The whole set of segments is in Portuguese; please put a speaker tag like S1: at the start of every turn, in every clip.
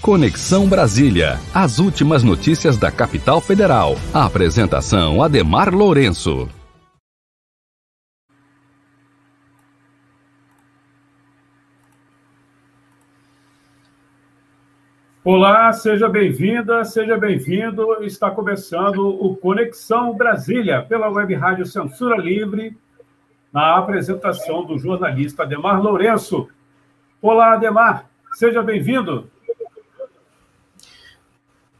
S1: Conexão Brasília. As últimas notícias da capital federal. A apresentação Ademar Lourenço.
S2: Olá, seja bem-vinda, seja bem-vindo. Está começando o Conexão Brasília pela Web Rádio Censura Livre, na apresentação do jornalista Ademar Lourenço. Olá, Ademar, seja bem-vindo.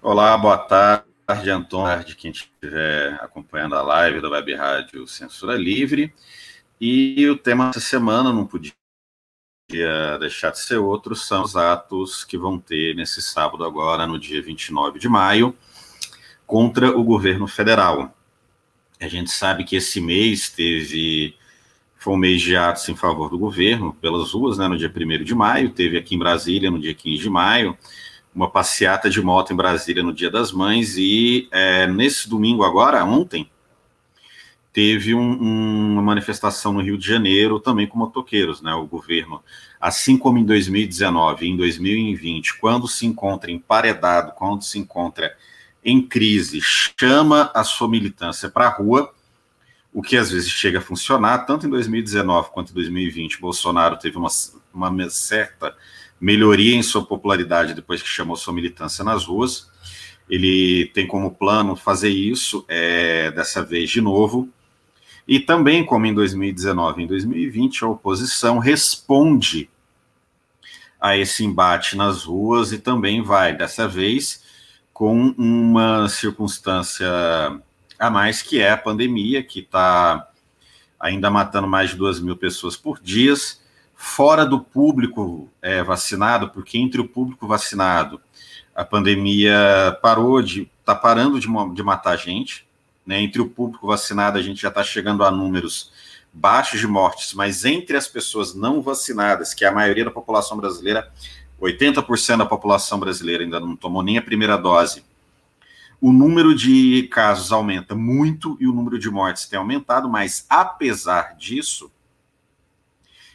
S3: Olá, boa tarde, Antônio, quem estiver acompanhando a live da Web Rádio Censura Livre. E o tema dessa semana não podia deixar de ser outro, são os atos que vão ter nesse sábado agora, no dia 29 de maio, contra o governo federal. A gente sabe que esse mês teve foi um mês de atos em favor do governo pelas ruas, né, no dia 1 de maio, teve aqui em Brasília no dia 15 de maio, uma passeata de moto em Brasília no Dia das Mães e é, nesse domingo agora, ontem, teve um, uma manifestação no Rio de Janeiro também com motoqueiros, né? O governo, assim como em 2019 e em 2020, quando se encontra emparedado, quando se encontra em crise, chama a sua militância para a rua, o que às vezes chega a funcionar, tanto em 2019 quanto em 2020, Bolsonaro teve uma, uma certa melhoria em sua popularidade depois que chamou sua militância nas ruas. Ele tem como plano fazer isso é, dessa vez de novo. E também, como em 2019 e em 2020, a oposição responde a esse embate nas ruas e também vai, dessa vez, com uma circunstância a mais, que é a pandemia, que está ainda matando mais de duas mil pessoas por dia fora do público é, vacinado, porque entre o público vacinado a pandemia parou de está parando de, de, matar gente, né? Entre o público vacinado a gente já está chegando a números baixos de mortes, mas entre as pessoas não vacinadas, que é a maioria da população brasileira, 80% da população brasileira ainda não tomou nem a primeira dose. O número de casos aumenta muito e o número de mortes tem aumentado, mas apesar disso,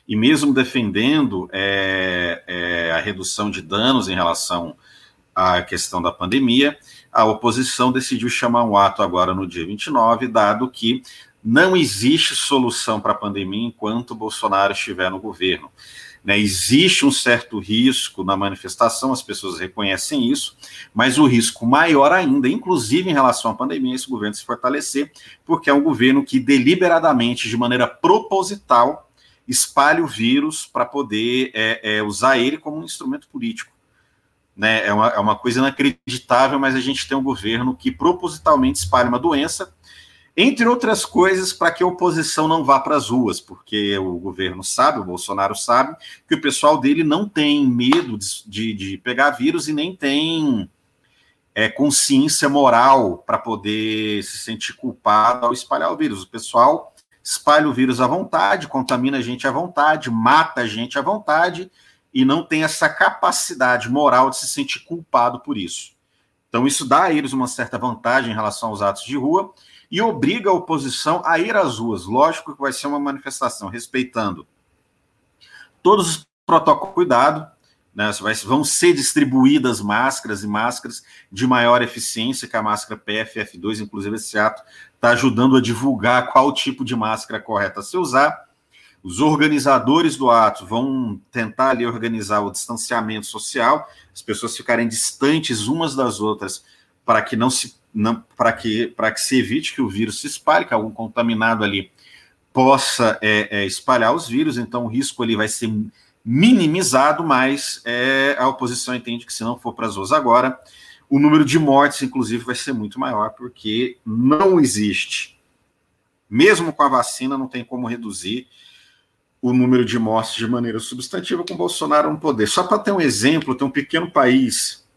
S3: e mesmo defendendo é, é, a redução de danos em relação à questão da pandemia, a oposição decidiu chamar um ato agora no dia 29, dado que não existe solução para a pandemia enquanto Bolsonaro estiver no governo. Né, existe um certo risco na manifestação, as pessoas reconhecem isso, mas o risco maior ainda, inclusive em relação à pandemia, é esse governo se fortalecer, porque é um governo que deliberadamente, de maneira proposital, espalhe o vírus para poder é, é, usar ele como um instrumento político. Né? É, uma, é uma coisa inacreditável, mas a gente tem um governo que propositalmente espalha uma doença, entre outras coisas, para que a oposição não vá para as ruas, porque o governo sabe, o Bolsonaro sabe, que o pessoal dele não tem medo de, de pegar vírus e nem tem é, consciência moral para poder se sentir culpado ao espalhar o vírus. O pessoal espalha o vírus à vontade, contamina a gente à vontade, mata a gente à vontade e não tem essa capacidade moral de se sentir culpado por isso. Então, isso dá a eles uma certa vantagem em relação aos atos de rua e obriga a oposição a ir às ruas. Lógico que vai ser uma manifestação respeitando todos os protocolos, cuidado, né, vão ser distribuídas máscaras e máscaras de maior eficiência que a máscara PFF2, inclusive esse ato está ajudando a divulgar qual tipo de máscara correta a se usar. Os organizadores do ato vão tentar ali organizar o distanciamento social, as pessoas ficarem distantes umas das outras para que não se para que para que se evite que o vírus se espalhe, que algum contaminado ali possa é, é, espalhar os vírus, então o risco ali vai ser minimizado, mas é, a oposição entende que se não for para as ruas agora, o número de mortes, inclusive, vai ser muito maior, porque não existe, mesmo com a vacina, não tem como reduzir o número de mortes de maneira substantiva com Bolsonaro no poder. Só para ter um exemplo, tem um pequeno país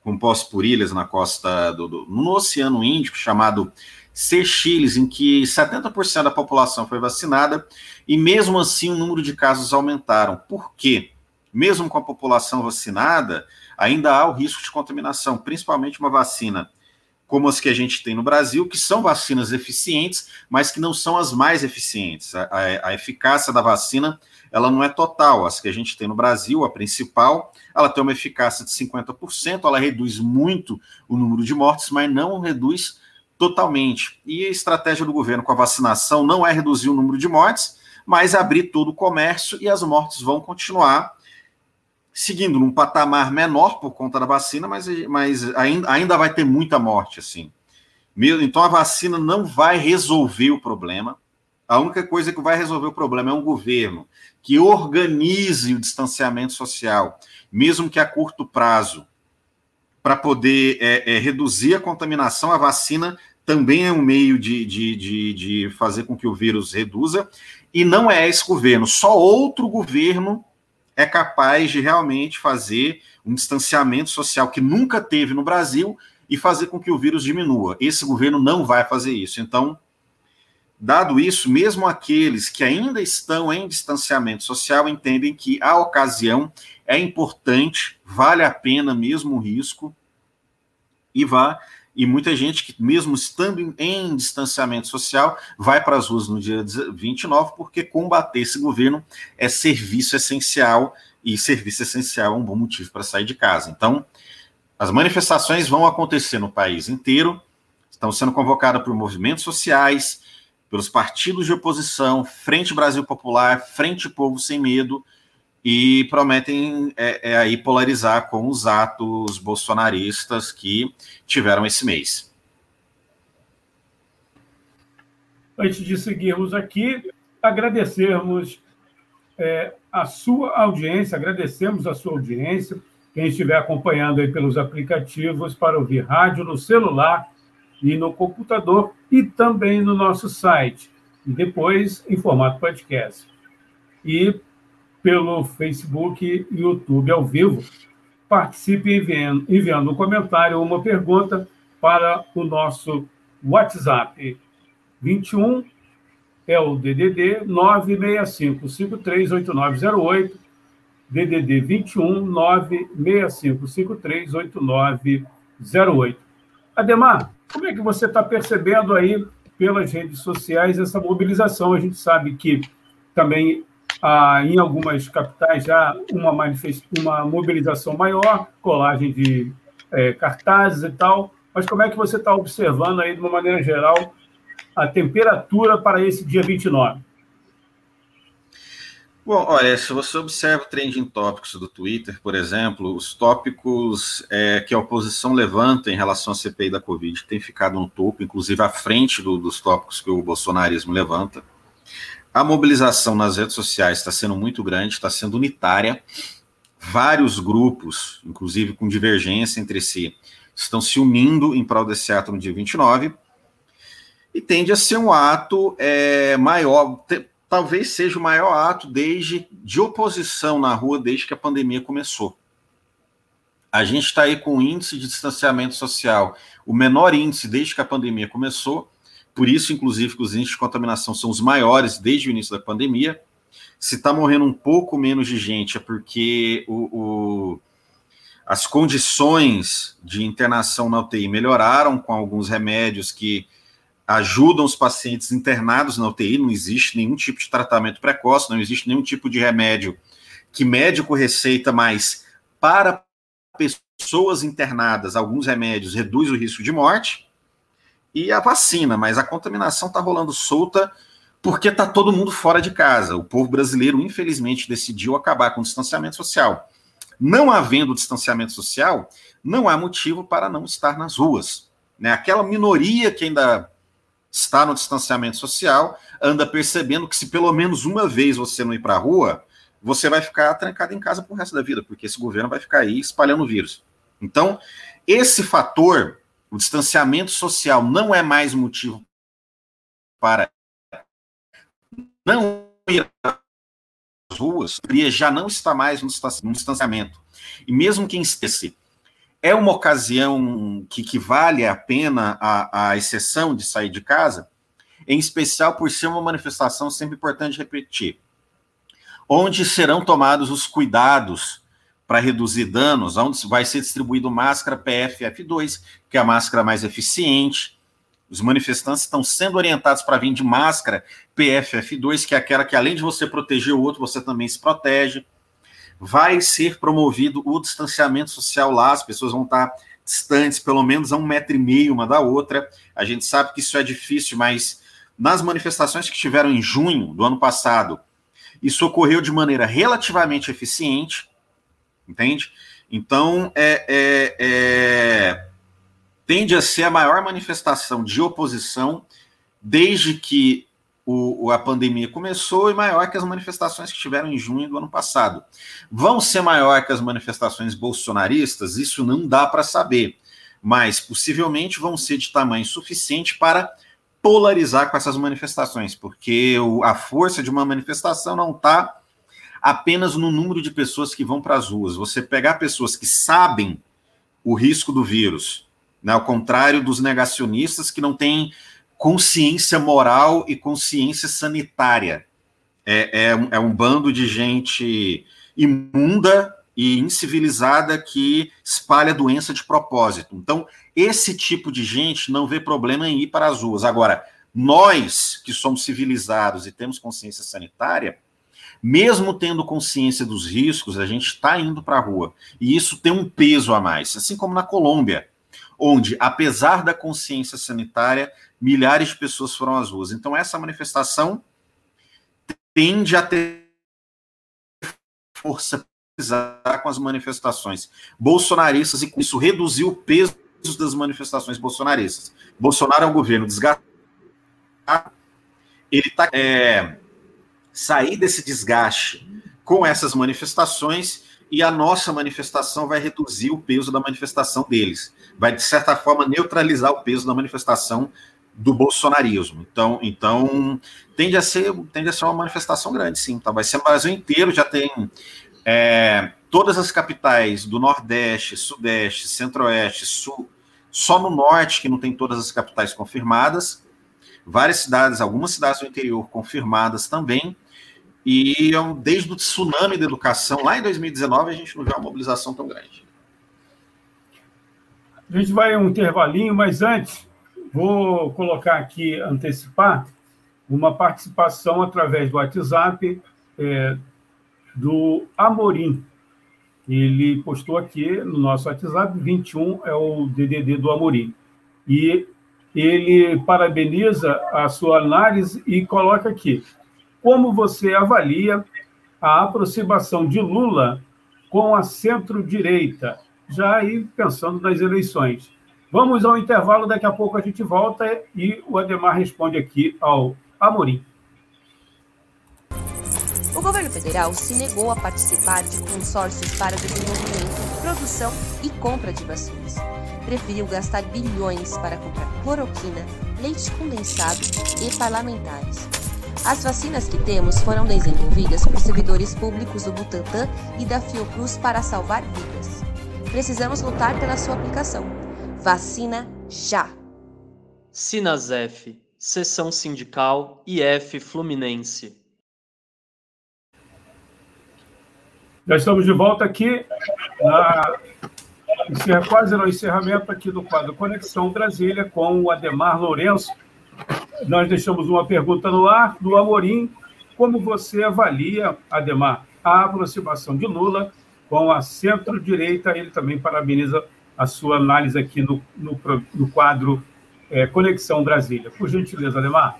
S3: composto por ilhas na costa do, do no Oceano Índico chamado Seychelles, em que 70% da população foi vacinada e mesmo assim o número de casos aumentaram. Por quê? Mesmo com a população vacinada, ainda há o risco de contaminação, principalmente uma vacina como as que a gente tem no Brasil, que são vacinas eficientes, mas que não são as mais eficientes. A, a, a, eficácia da vacina ela não é total. As que a gente tem no Brasil, a principal, ela tem uma eficácia de 50%, ela reduz muito o número de mortes, mas não reduz totalmente. E a estratégia do governo com a vacinação não é reduzir o número de mortes, mas abrir todo o comércio e as mortes vão continuar seguindo num patamar menor por conta da vacina, mas, mas ainda, ainda vai ter muita morte, assim. Então a vacina não vai resolver o problema. A única coisa que vai resolver o problema é um governo que organize o distanciamento social, mesmo que a curto prazo, para poder é, é, reduzir a contaminação. A vacina também é um meio de, de, de, de fazer com que o vírus reduza. E não é esse governo, só outro governo é capaz de realmente fazer um distanciamento social que nunca teve no Brasil e fazer com que o vírus diminua. Esse governo não vai fazer isso. Então, dado isso, mesmo aqueles que ainda estão em distanciamento social entendem que a ocasião é importante, vale a pena mesmo o risco e vá e muita gente que, mesmo estando em, em distanciamento social, vai para as ruas no dia 29, porque combater esse governo é serviço essencial, e serviço essencial é um bom motivo para sair de casa. Então, as manifestações vão acontecer no país inteiro, estão sendo convocadas por movimentos sociais, pelos partidos de oposição, Frente Brasil Popular, Frente Povo Sem Medo, e prometem é, é, aí polarizar com os atos bolsonaristas que tiveram esse mês.
S2: Antes de seguirmos aqui, agradecermos é, a sua audiência, agradecemos a sua audiência, quem estiver acompanhando aí pelos aplicativos para ouvir rádio no celular e no computador e também no nosso site, e depois em formato podcast. E pelo Facebook e YouTube ao vivo. Participe enviando, enviando um comentário ou uma pergunta para o nosso WhatsApp. 21 é o DDD 965538908, DDD 21 965538908. Ademar, como é que você está percebendo aí pelas redes sociais essa mobilização? A gente sabe que também ah, em algumas capitais já uma, uma mobilização maior, colagem de é, cartazes e tal. Mas como é que você está observando aí, de uma maneira geral, a temperatura para esse dia 29?
S3: Bom, olha, se você observa o trending topics do Twitter, por exemplo, os tópicos é, que a oposição levanta em relação à CPI da Covid têm ficado no topo, inclusive à frente do, dos tópicos que o bolsonarismo levanta. A mobilização nas redes sociais está sendo muito grande, está sendo unitária. Vários grupos, inclusive com divergência entre si, estão se unindo em prol desse ato no dia 29. E tende a ser um ato é, maior, te, talvez seja o maior ato desde de oposição na rua desde que a pandemia começou. A gente está aí com o índice de distanciamento social, o menor índice desde que a pandemia começou, por isso, inclusive, que os índices de contaminação são os maiores desde o início da pandemia. Se está morrendo um pouco menos de gente, é porque o, o, as condições de internação na UTI melhoraram com alguns remédios que ajudam os pacientes internados na UTI. Não existe nenhum tipo de tratamento precoce, não existe nenhum tipo de remédio que médico receita, mas para pessoas internadas, alguns remédios reduz o risco de morte e a vacina, mas a contaminação está rolando solta porque está todo mundo fora de casa. O povo brasileiro, infelizmente, decidiu acabar com o distanciamento social. Não havendo distanciamento social, não há motivo para não estar nas ruas. Né? Aquela minoria que ainda está no distanciamento social anda percebendo que se pelo menos uma vez você não ir para a rua, você vai ficar trancado em casa o resto da vida, porque esse governo vai ficar aí espalhando o vírus. Então, esse fator o distanciamento social não é mais motivo para não ir às ruas, já não está mais no distanciamento. E mesmo quem esteja, é uma ocasião que, que vale a pena a, a exceção de sair de casa, em especial por ser uma manifestação sempre importante repetir, onde serão tomados os cuidados para reduzir danos, onde vai ser distribuído máscara PFF2, que é a máscara mais eficiente. Os manifestantes estão sendo orientados para vir de máscara PFF2, que é aquela que, além de você proteger o outro, você também se protege. Vai ser promovido o distanciamento social lá, as pessoas vão estar distantes, pelo menos a um metro e meio uma da outra. A gente sabe que isso é difícil, mas nas manifestações que tiveram em junho do ano passado, isso ocorreu de maneira relativamente eficiente entende? Então, é, é, é, tende a ser a maior manifestação de oposição desde que o, a pandemia começou e maior que as manifestações que tiveram em junho do ano passado. Vão ser maior que as manifestações bolsonaristas? Isso não dá para saber, mas possivelmente vão ser de tamanho suficiente para polarizar com essas manifestações, porque a força de uma manifestação não está apenas no número de pessoas que vão para as ruas. Você pegar pessoas que sabem o risco do vírus, né, ao contrário dos negacionistas que não têm consciência moral e consciência sanitária. É, é, é um bando de gente imunda e incivilizada que espalha doença de propósito. Então, esse tipo de gente não vê problema em ir para as ruas. Agora, nós que somos civilizados e temos consciência sanitária, mesmo tendo consciência dos riscos, a gente está indo para a rua. E isso tem um peso a mais, assim como na Colômbia, onde, apesar da consciência sanitária, milhares de pessoas foram às ruas. Então, essa manifestação tende a ter força com as manifestações bolsonaristas e com isso reduzir o peso das manifestações bolsonaristas. Bolsonaro é um governo desgastado, ele está é, sair desse desgaste com essas manifestações e a nossa manifestação vai reduzir o peso da manifestação deles. Vai, de certa forma, neutralizar o peso da manifestação do bolsonarismo. Então, então tende, a ser, tende a ser uma manifestação grande, sim. Tá? Vai ser no Brasil inteiro, já tem é, todas as capitais do Nordeste, Sudeste, Centro-Oeste, Sul, só no Norte que não tem todas as capitais confirmadas, várias cidades, algumas cidades do interior confirmadas também, e desde o tsunami da educação, lá em 2019, a gente não vê uma mobilização tão grande.
S2: A gente vai um intervalinho, mas antes, vou colocar aqui, antecipar, uma participação através do WhatsApp é, do Amorim. Ele postou aqui no nosso WhatsApp, 21 é o DDD do Amorim. E ele parabeniza a sua análise e coloca aqui: como você avalia a aproximação de Lula com a centro-direita, já aí pensando nas eleições. Vamos ao intervalo, daqui a pouco a gente volta e o Ademar responde aqui ao Amorim.
S4: O governo federal se negou a participar de consórcios para desenvolvimento, produção e compra de vacinas. Preferiu gastar bilhões para comprar cloroquina, leite condensado e parlamentares. As vacinas que temos foram desenvolvidas por servidores públicos do Butantan e da Fiocruz para salvar vidas. Precisamos lutar pela sua aplicação. Vacina já!
S5: Sinasef, Seção Sindical IF Fluminense.
S2: Já estamos de volta aqui, na, quase no encerramento aqui do quadro Conexão Brasília com o Ademar Lourenço, nós deixamos uma pergunta no ar do Amorim. Como você avalia, Ademar, a aproximação de Lula com a centro-direita? Ele também parabeniza a sua análise aqui no, no, no quadro é, Conexão Brasília. Por gentileza, Ademar.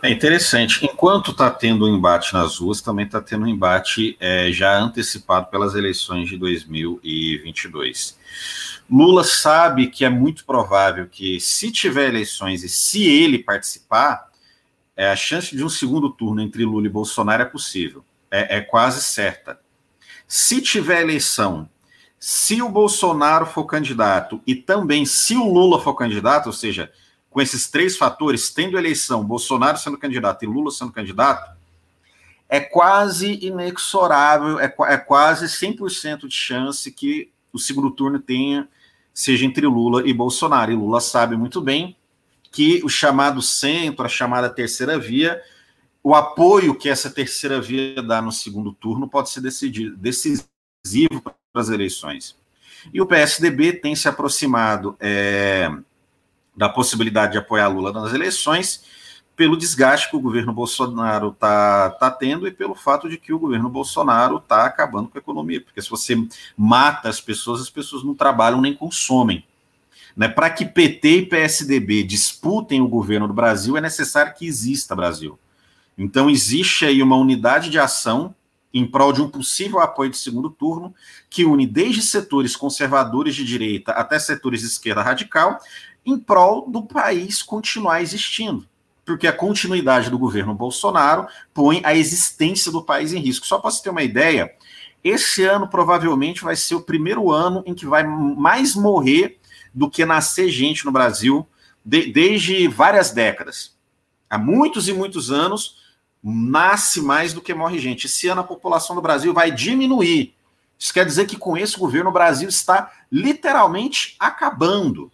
S3: É interessante. Enquanto está tendo um embate nas ruas, também está tendo um embate é, já antecipado pelas eleições de 2022. Lula sabe que é muito provável que, se tiver eleições e se ele participar, é, a chance de um segundo turno entre Lula e Bolsonaro é possível, é, é quase certa. Se tiver eleição, se o Bolsonaro for candidato e também se o Lula for candidato, ou seja, com esses três fatores, tendo eleição, Bolsonaro sendo candidato e Lula sendo candidato, é quase inexorável, é, é quase 100% de chance que o segundo turno tenha seja entre Lula e Bolsonaro. E Lula sabe muito bem que o chamado centro, a chamada terceira via, o apoio que essa terceira via dá no segundo turno pode ser decidido, decisivo para outras eleições. E o PSDB tem se aproximado é, da possibilidade de apoiar Lula nas eleições pelo desgaste que o governo Bolsonaro está tá tendo e pelo fato de que o governo Bolsonaro está acabando com a economia. Porque se você mata as pessoas, as pessoas não trabalham nem consomem. Né? Para que PT e PSDB disputem o governo do Brasil, é necessário que exista Brasil. Então, existe aí uma unidade de ação em prol de um possível apoio de segundo turno, que une desde setores conservadores de direita até setores de esquerda radical, em prol do país continuar existindo porque a continuidade do governo Bolsonaro põe a existência do país em risco. Só para você ter uma ideia, esse ano provavelmente vai ser o primeiro ano em que vai mais morrer do que nascer gente no Brasil de, desde várias décadas. Há muitos e muitos anos nasce mais do que morre gente. Esse ano a população do Brasil vai diminuir. Isso quer dizer que com esse governo o Brasil está literalmente acabando,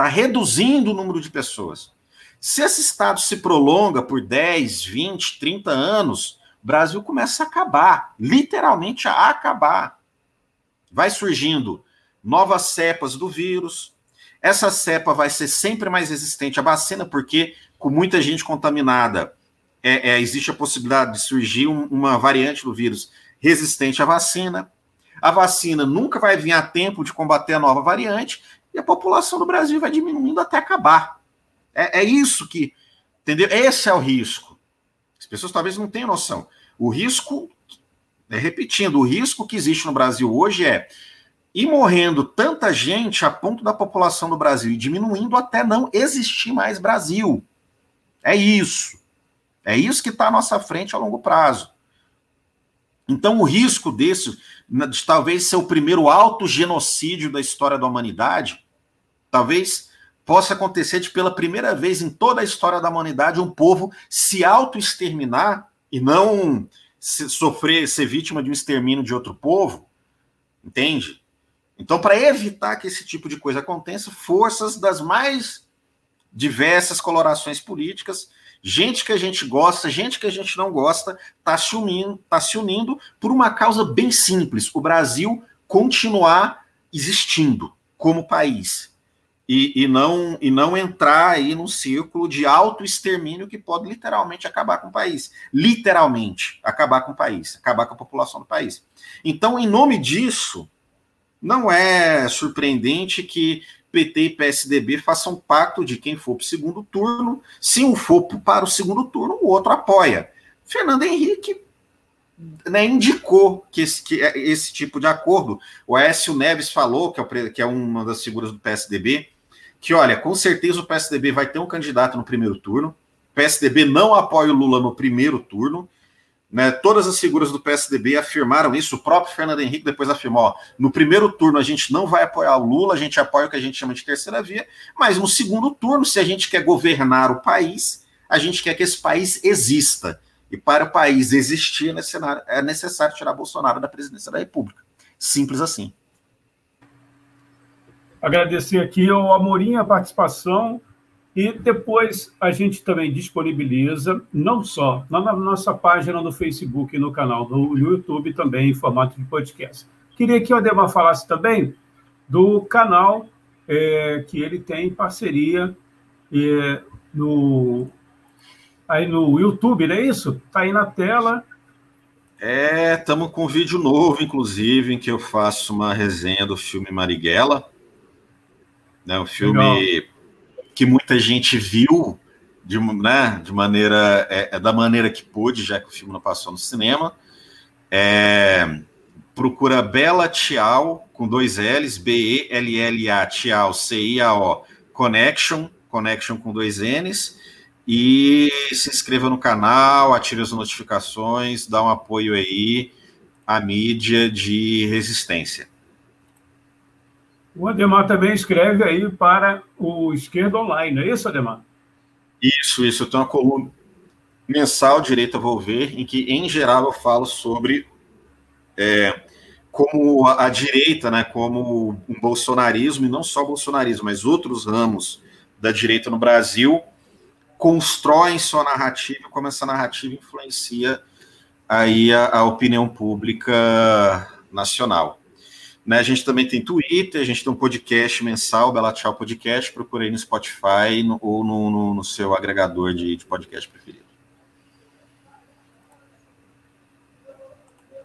S3: está reduzindo o número de pessoas. Se esse estado se prolonga por 10, 20, 30 anos, o Brasil começa a acabar, literalmente a acabar. Vai surgindo novas cepas do vírus. Essa cepa vai ser sempre mais resistente à vacina, porque com muita gente contaminada, é, é, existe a possibilidade de surgir um, uma variante do vírus resistente à vacina. A vacina nunca vai vir a tempo de combater a nova variante e a população do Brasil vai diminuindo até acabar. É, é isso que. Entendeu? Esse é o risco. As pessoas talvez não tenham noção. O risco, é, repetindo, o risco que existe no Brasil hoje é ir morrendo tanta gente a ponto da população do Brasil diminuindo até não existir mais Brasil. É isso. É isso que está à nossa frente a longo prazo. Então, o risco desse, de talvez ser o primeiro autogenocídio da história da humanidade, talvez possa acontecer de pela primeira vez em toda a história da humanidade um povo se auto-exterminar e não se sofrer, ser vítima de um extermínio de outro povo, entende? Então, para evitar que esse tipo de coisa aconteça, forças das mais diversas colorações políticas, gente que a gente gosta, gente que a gente não gosta, está se unindo, tá se unindo por uma causa bem simples: o Brasil continuar existindo como país e, e, não, e não entrar aí num círculo de autoextermínio que pode literalmente acabar com o país. Literalmente acabar com o país, acabar com a população do país. Então, em nome disso, não é surpreendente que PT e PSDB façam pacto de quem for para o segundo turno. Se um for para o segundo turno, o outro apoia. Fernando Henrique né, indicou que esse, que esse tipo de acordo. O Aécio Neves falou, que é, que é uma das figuras do PSDB, que, olha, com certeza o PSDB vai ter um candidato no primeiro turno. O PSDB não apoia o Lula no primeiro turno. Né, todas as figuras do PSDB afirmaram isso. O próprio Fernando Henrique depois afirmou: ó, no primeiro turno a gente não vai apoiar o Lula, a gente apoia o que a gente chama de terceira via, mas no segundo turno, se a gente quer governar o país, a gente quer que esse país exista. E para o país existir é necessário tirar Bolsonaro da presidência da República. Simples assim.
S2: Agradecer aqui ao Amorim a participação e depois a gente também disponibiliza, não só na nossa página no Facebook e no canal do YouTube, também em formato de podcast. Queria que o Ademar falasse também do canal é, que ele tem parceria é, no, aí no YouTube, não é isso? Está aí na tela.
S3: É, estamos com um vídeo novo, inclusive, em que eu faço uma resenha do filme Marighella. Né? Um filme Legal. Que muita gente viu de, né, de maneira é, é, da maneira que pôde, já que o filme não passou no cinema. É, procura Bela Tial com dois L's, B-E-L-L-A Tial, C-I-A-O, Connection, Connection com dois N's. E se inscreva no canal, ative as notificações, dá um apoio aí à mídia de resistência.
S2: O Ademar também escreve aí para o Esquerda Online, é isso, Ademar?
S3: Isso, isso. Eu tenho uma coluna mensal, Direito a Volver, em que, em geral, eu falo sobre é, como a, a, direita, né, como um bolsonarismo, e não só bolsonarismo, mas outros ramos da direita no Brasil constroem sua narrativa, como essa narrativa influencia aí a, a opinião pública nacional. Né, a gente também tem Twitter, a gente tem um podcast mensal, Bela Tchau Podcast. Procure aí no Spotify no, ou no, no, no, seu agregador de, de podcast preferido.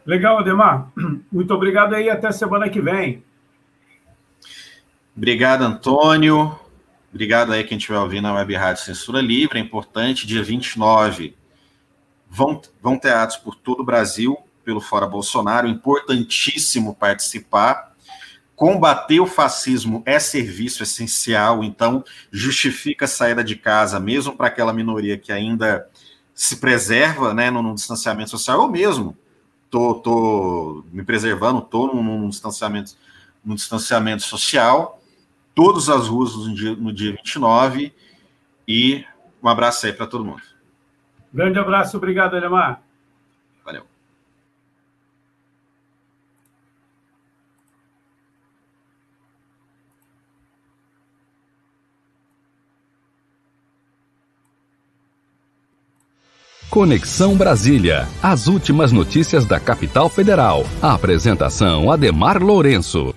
S2: Legal, Ademar. Muito obrigado aí. Até semana que vem.
S3: Obrigado, Antônio. Obrigado aí quem estiver ouvindo a Web Rádio Censura Livre. É importante, dia 29, vão, vão ter atos por todo o Brasil, pelo Fora Bolsonaro. Importantíssimo participar. Combater o fascismo é serviço essencial, então justifica a saída de casa, mesmo para aquela minoria que ainda se preserva né, no distanciamento social, ou mesmo tô, tô me preservando, tô num, num distanciamento, num distanciamento social todas as ruas no dia, no dia 29. E um abraço aí para todo mundo.
S2: Grande abraço, obrigado, Ademar.
S1: Conexão Brasília. As últimas notícias da capital federal. A apresentação Ademar Lourenço.